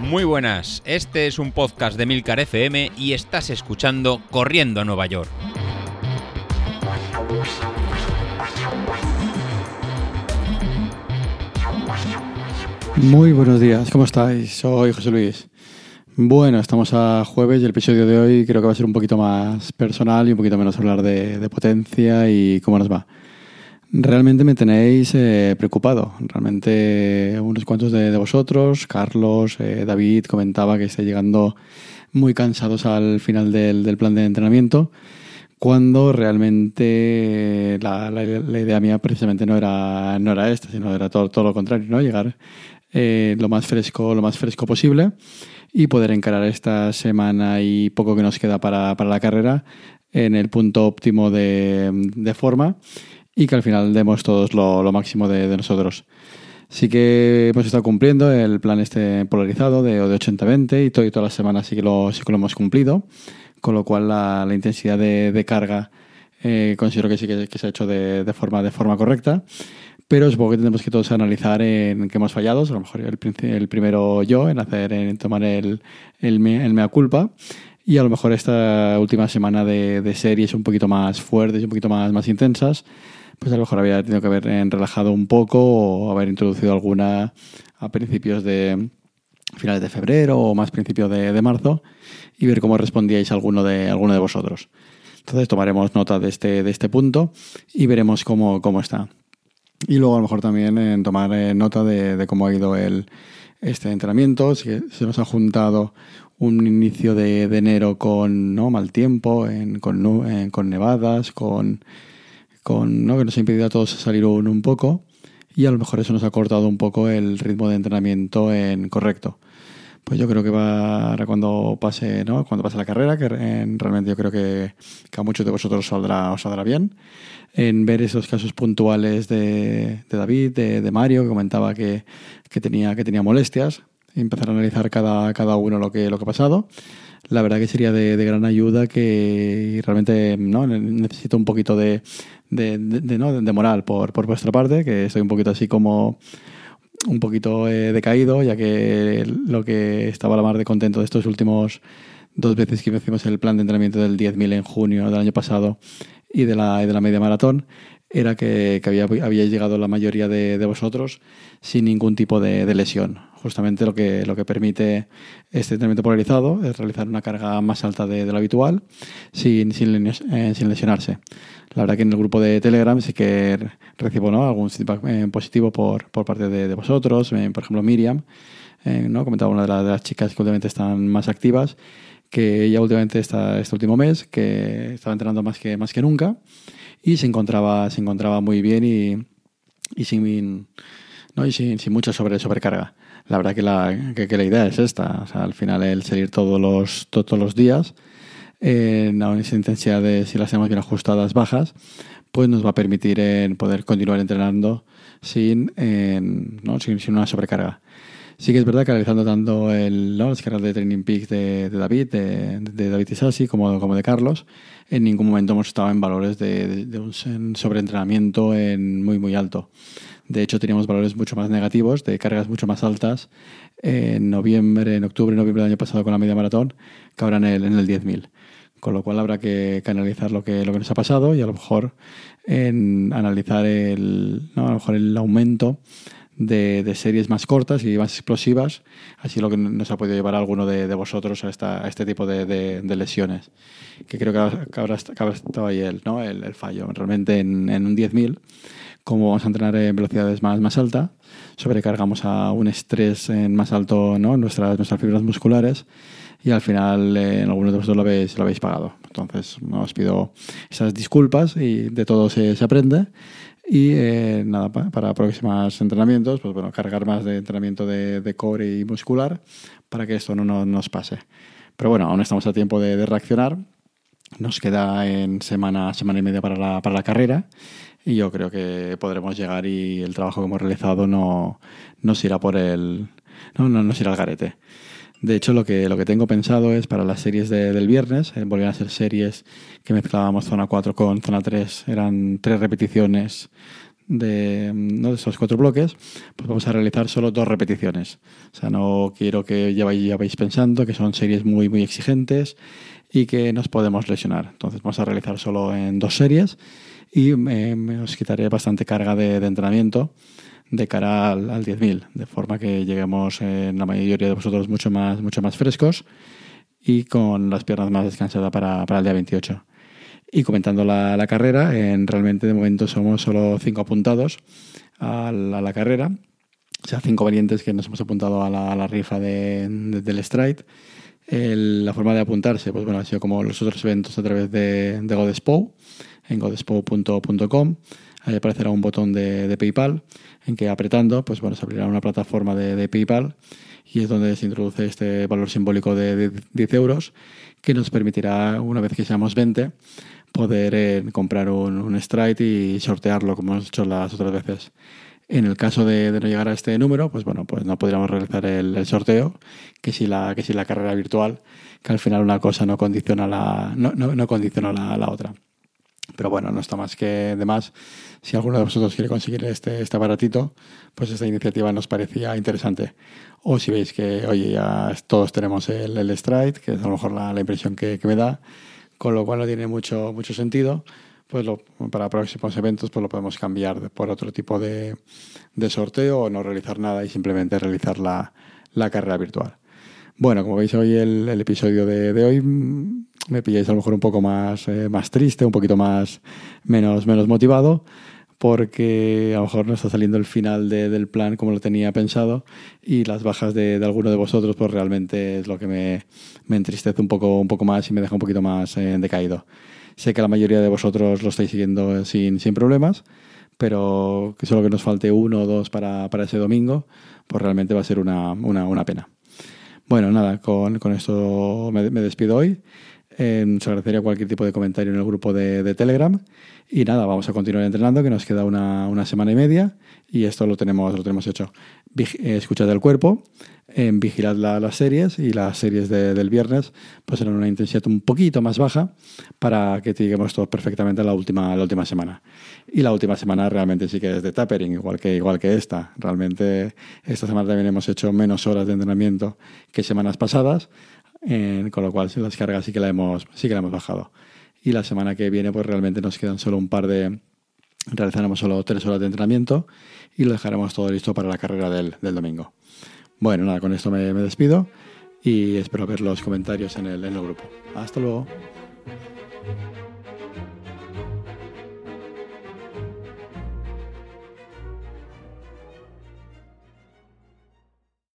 Muy buenas, este es un podcast de Milcar FM y estás escuchando Corriendo a Nueva York. Muy buenos días, ¿cómo estáis? Soy José Luis. Bueno, estamos a jueves y el episodio de hoy creo que va a ser un poquito más personal y un poquito menos hablar de, potencia y cómo nos va. Realmente me tenéis eh, preocupado. Realmente unos cuantos de, vosotros, Carlos, eh, David, comentaba que está llegando muy cansados al final del, plan de entrenamiento, cuando realmente la, idea mía precisamente no era, no era esta, sino era todo, todo lo contrario, ¿no? Llegar eh, lo más fresco, lo más fresco posible y poder encarar esta semana y poco que nos queda para, la carrera en el punto óptimo de, forma y que al final demos todos lo, máximo de, nosotros. Sí que hemos estado cumpliendo el plan este polarizado de, de 80-20 y, todo, y todas las semanas sí que lo, sí que lo hemos cumplido, con lo cual la, intensidad de, carga eh, considero que sí que, se ha hecho de, forma, de forma correcta pero supongo que tenemos que todos analizar en qué hemos fallado. A lo mejor el, el primero yo, en hacer, en tomar el, el, mea culpa. Y a lo mejor esta última semana de, de, series un poquito más fuertes un poquito más, más intensas, pues a lo mejor había tenido que haber relajado un poco o haber introducido alguna a principios de finales de febrero o más principios de, de marzo y ver cómo respondíais alguno de, alguno de vosotros. Entonces tomaremos nota de este, de este punto y veremos cómo, cómo está. Y luego a lo mejor también en tomar eh, nota de, cómo ha ido el, este entrenamiento, si se nos ha juntado un inicio de, enero con ¿no? mal tiempo, en, con, con, nevadas, con, ¿no? que nos ha impedido a todos salir un, un, poco y a lo mejor eso nos ha cortado un poco el ritmo de entrenamiento en correcto. Pues yo creo que va cuando pase, ¿no? cuando pase la carrera, que realmente yo creo que, que, a muchos de vosotros saldrá, os saldrá bien en ver esos casos puntuales de, David, de, Mario, que comentaba que, tenía, que tenía molestias, empezar a analizar cada, cada uno lo que, lo que ha pasado. La verdad que sería de, gran ayuda que realmente ¿no? necesito un poquito de, de, moral por, por vuestra parte, que estoy un poquito así como un poquito eh, decaído, ya que lo que estaba la mar de contento de estos últimos dos veces que hicimos el plan de entrenamiento del 10.000 en junio del año pasado y de la, de la media maratón era que, que había, habíais llegado la mayoría de, de, vosotros sin ningún tipo de, de, lesión. Justamente lo que, lo que permite este entrenamiento polarizado es realizar una carga más alta de, lo habitual sin, sin, eh, sin, lesionarse. La verdad que en el grupo de Telegram sí que recibo ¿no? algún feedback eh, positivo por, por parte de, vosotros. Eh, por ejemplo, Miriam, ¿no? comentaba una de, de las chicas que últimamente están más activas que ella últimamente está, este último mes, que estaba entrenando más que, más que nunca y se encontraba, se encontraba muy bien y, y sin, ¿no? y sin, mucha sobre, sobrecarga. La verdad que la, que, la idea es esta, al final el salir todos los, todos los días en esa intensidad de, si las tenemos bien ajustadas, bajas, pues nos va a permitir en poder continuar entrenando sin, ¿no? sin, una sobrecarga. Sí que es verdad que analizando tanto el, ¿no? las de Training Peaks de, David, de, de David Isasi, como, como de Carlos, en ningún momento hemos estado en valores de, de un sobreentrenamiento en muy, muy alto. De hecho, teníamos valores mucho más negativos, de cargas mucho más altas en noviembre, en octubre, noviembre del año pasado con la media maratón, que ahora en el, en el 10.000. Con lo cual habrá que, analizar lo que, lo que nos ha pasado y a lo mejor en analizar el, ¿no? a lo mejor el aumento de, series más cortas y más explosivas, así lo que nos ha podido llevar a alguno de, vosotros a, a, este tipo de, lesiones. Que creo que habrá, estado ahí el, ¿no? el, fallo. Realmente en, en un 10.000, como vamos a entrenar en velocidades más, más altas, sobrecargamos a un estrés en más alto ¿no? nuestras, nuestras fibras musculares y al final eh, en algunos de vosotros lo habéis, pagado. Entonces, os pido esas disculpas y de todo se, se aprende y eh, nada, para próximos entrenamientos, pues bueno, cargar más de entrenamiento de, core y muscular para que esto no, nos pase. Pero bueno, aún estamos a tiempo de, reaccionar. Nos queda en semana, semana y media para la, para la carrera y yo creo que podremos llegar y el trabajo que hemos realizado no nos irá por el no, no nos irá al garete. De hecho, lo que, lo que tengo pensado es para las series del viernes, eh, volvían a ser series que mezclábamos zona 4 con zona 3, eran tres repeticiones de, ¿no? de esos cuatro bloques, pues vamos a realizar solo dos repeticiones. O sea, no quiero que ya vayáis pensando que son series muy, muy exigentes y que nos podemos lesionar. Entonces vamos a realizar solo en dos series y me, os quitaré bastante carga de, entrenamiento de cara al, 10.000, de forma que lleguemos en la mayoría de vosotros mucho más, mucho más frescos y con las piernas más descansadas para, para el día 28. Y comentando la, la, carrera, en, realmente de momento somos solo cinco apuntados a la, carrera, o sea, cinco valientes que nos hemos apuntado a la, rifa de, del Stride. la forma de apuntarse, pues bueno, ha sido como los otros eventos a través de, de Godespo, en godespo.com. Ahí aparecerá un botón de, PayPal en que apretando, pues bueno, se abrirá una plataforma de, PayPal y es donde se introduce este valor simbólico de 10 euros que nos permitirá, una vez que seamos 20, poder eh, comprar un, un, y sortearlo como hemos hecho las otras veces. En el caso de, no llegar a este número, pues bueno, pues no podríamos realizar el, sorteo, que si, la, que si la carrera virtual, que al final una cosa no condiciona la, no, no, condiciona la, la, otra. Pero bueno, no está más que de más. Si alguno de vosotros quiere conseguir este, este aparatito, pues esta iniciativa nos parecía interesante. O si veis que, oye, ya todos tenemos el, el Stride, que es a lo mejor la, la impresión que, que me da, con lo cual no tiene mucho, mucho sentido. Pues para próximos eventos pues lo podemos cambiar por otro tipo de, de sorteo o no realizar nada y simplemente realizar la, la carrera virtual. Bueno, como veis hoy el, el episodio de, de, hoy me pilláis a lo mejor un poco más, eh, más triste, un poquito más menos, menos motivado, porque a lo mejor no está saliendo el final de, del plan como lo tenía pensado y las bajas de, de, alguno de vosotros pues realmente es lo que me, me, entristece un poco, un poco más y me deja un poquito más eh, decaído. Sé que la mayoría de vosotros lo estáis siguiendo sin, sin problemas, pero que solo que nos falte uno o dos para, para ese domingo, pues realmente va a ser una, una, una pena. Bueno, nada, con, con esto me, me despido hoy. Eh, agradecería cualquier tipo de comentario en el grupo de, Telegram. Y nada, vamos a continuar entrenando, que nos queda una, una semana y media. Y esto lo tenemos, lo tenemos hecho. Eh, escuchad el cuerpo, eh, vigilad la, las series y las series de, del viernes pues serán una intensidad un poquito más baja para que lleguemos todos perfectamente a la última, la última semana. Y la última semana realmente sí que es de tapering, igual que, igual que esta. Realmente esta semana también hemos hecho menos horas de entrenamiento que semanas pasadas eh, con lo cual las cargas sí que la hemos, sí que la hemos bajado. Y la semana que viene pues realmente nos quedan solo un par de... Realizaremos solo tres horas de entrenamiento y lo dejaremos todo listo para la carrera del, del domingo. Bueno, nada, con esto me, me, despido y espero ver los comentarios en el, en el grupo. Hasta luego.